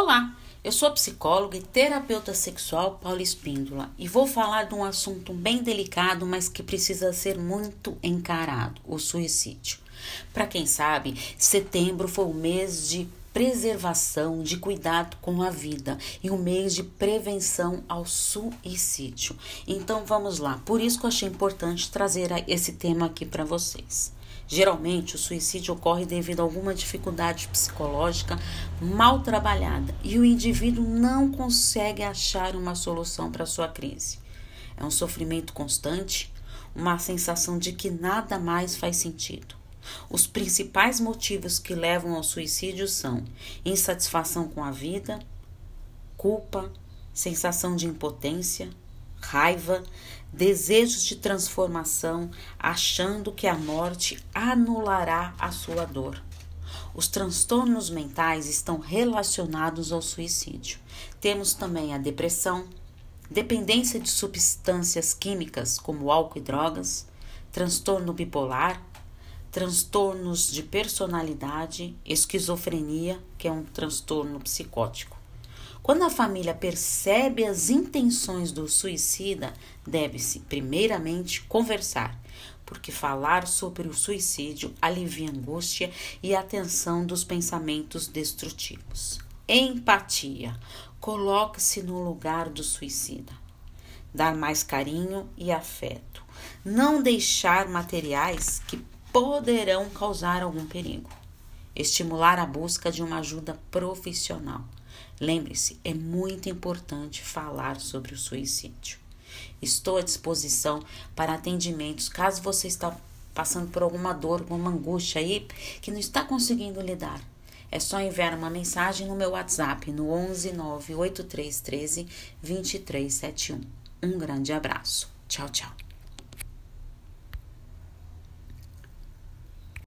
Olá, eu sou psicóloga e terapeuta sexual Paula Espíndola e vou falar de um assunto bem delicado, mas que precisa ser muito encarado: o suicídio. Para quem sabe, setembro foi o mês de preservação, de cuidado com a vida e um mês de prevenção ao suicídio. Então vamos lá, por isso que eu achei importante trazer esse tema aqui para vocês. Geralmente, o suicídio ocorre devido a alguma dificuldade psicológica mal trabalhada e o indivíduo não consegue achar uma solução para sua crise. É um sofrimento constante, uma sensação de que nada mais faz sentido. Os principais motivos que levam ao suicídio são insatisfação com a vida, culpa, sensação de impotência, raiva, desejos de transformação, achando que a morte anulará a sua dor. Os transtornos mentais estão relacionados ao suicídio. Temos também a depressão, dependência de substâncias químicas como álcool e drogas, transtorno bipolar, transtornos de personalidade, esquizofrenia, que é um transtorno psicótico. Quando a família percebe as intenções do suicida, deve-se, primeiramente, conversar, porque falar sobre o suicídio alivia a angústia e a tensão dos pensamentos destrutivos. Empatia. Coloque-se no lugar do suicida. Dar mais carinho e afeto. Não deixar materiais que poderão causar algum perigo. Estimular a busca de uma ajuda profissional Lembre-se, é muito importante falar sobre o suicídio. Estou à disposição para atendimentos caso você está passando por alguma dor, alguma angústia aí que não está conseguindo lidar. É só enviar uma mensagem no meu WhatsApp no 11 98313 2371. Um grande abraço. Tchau, tchau.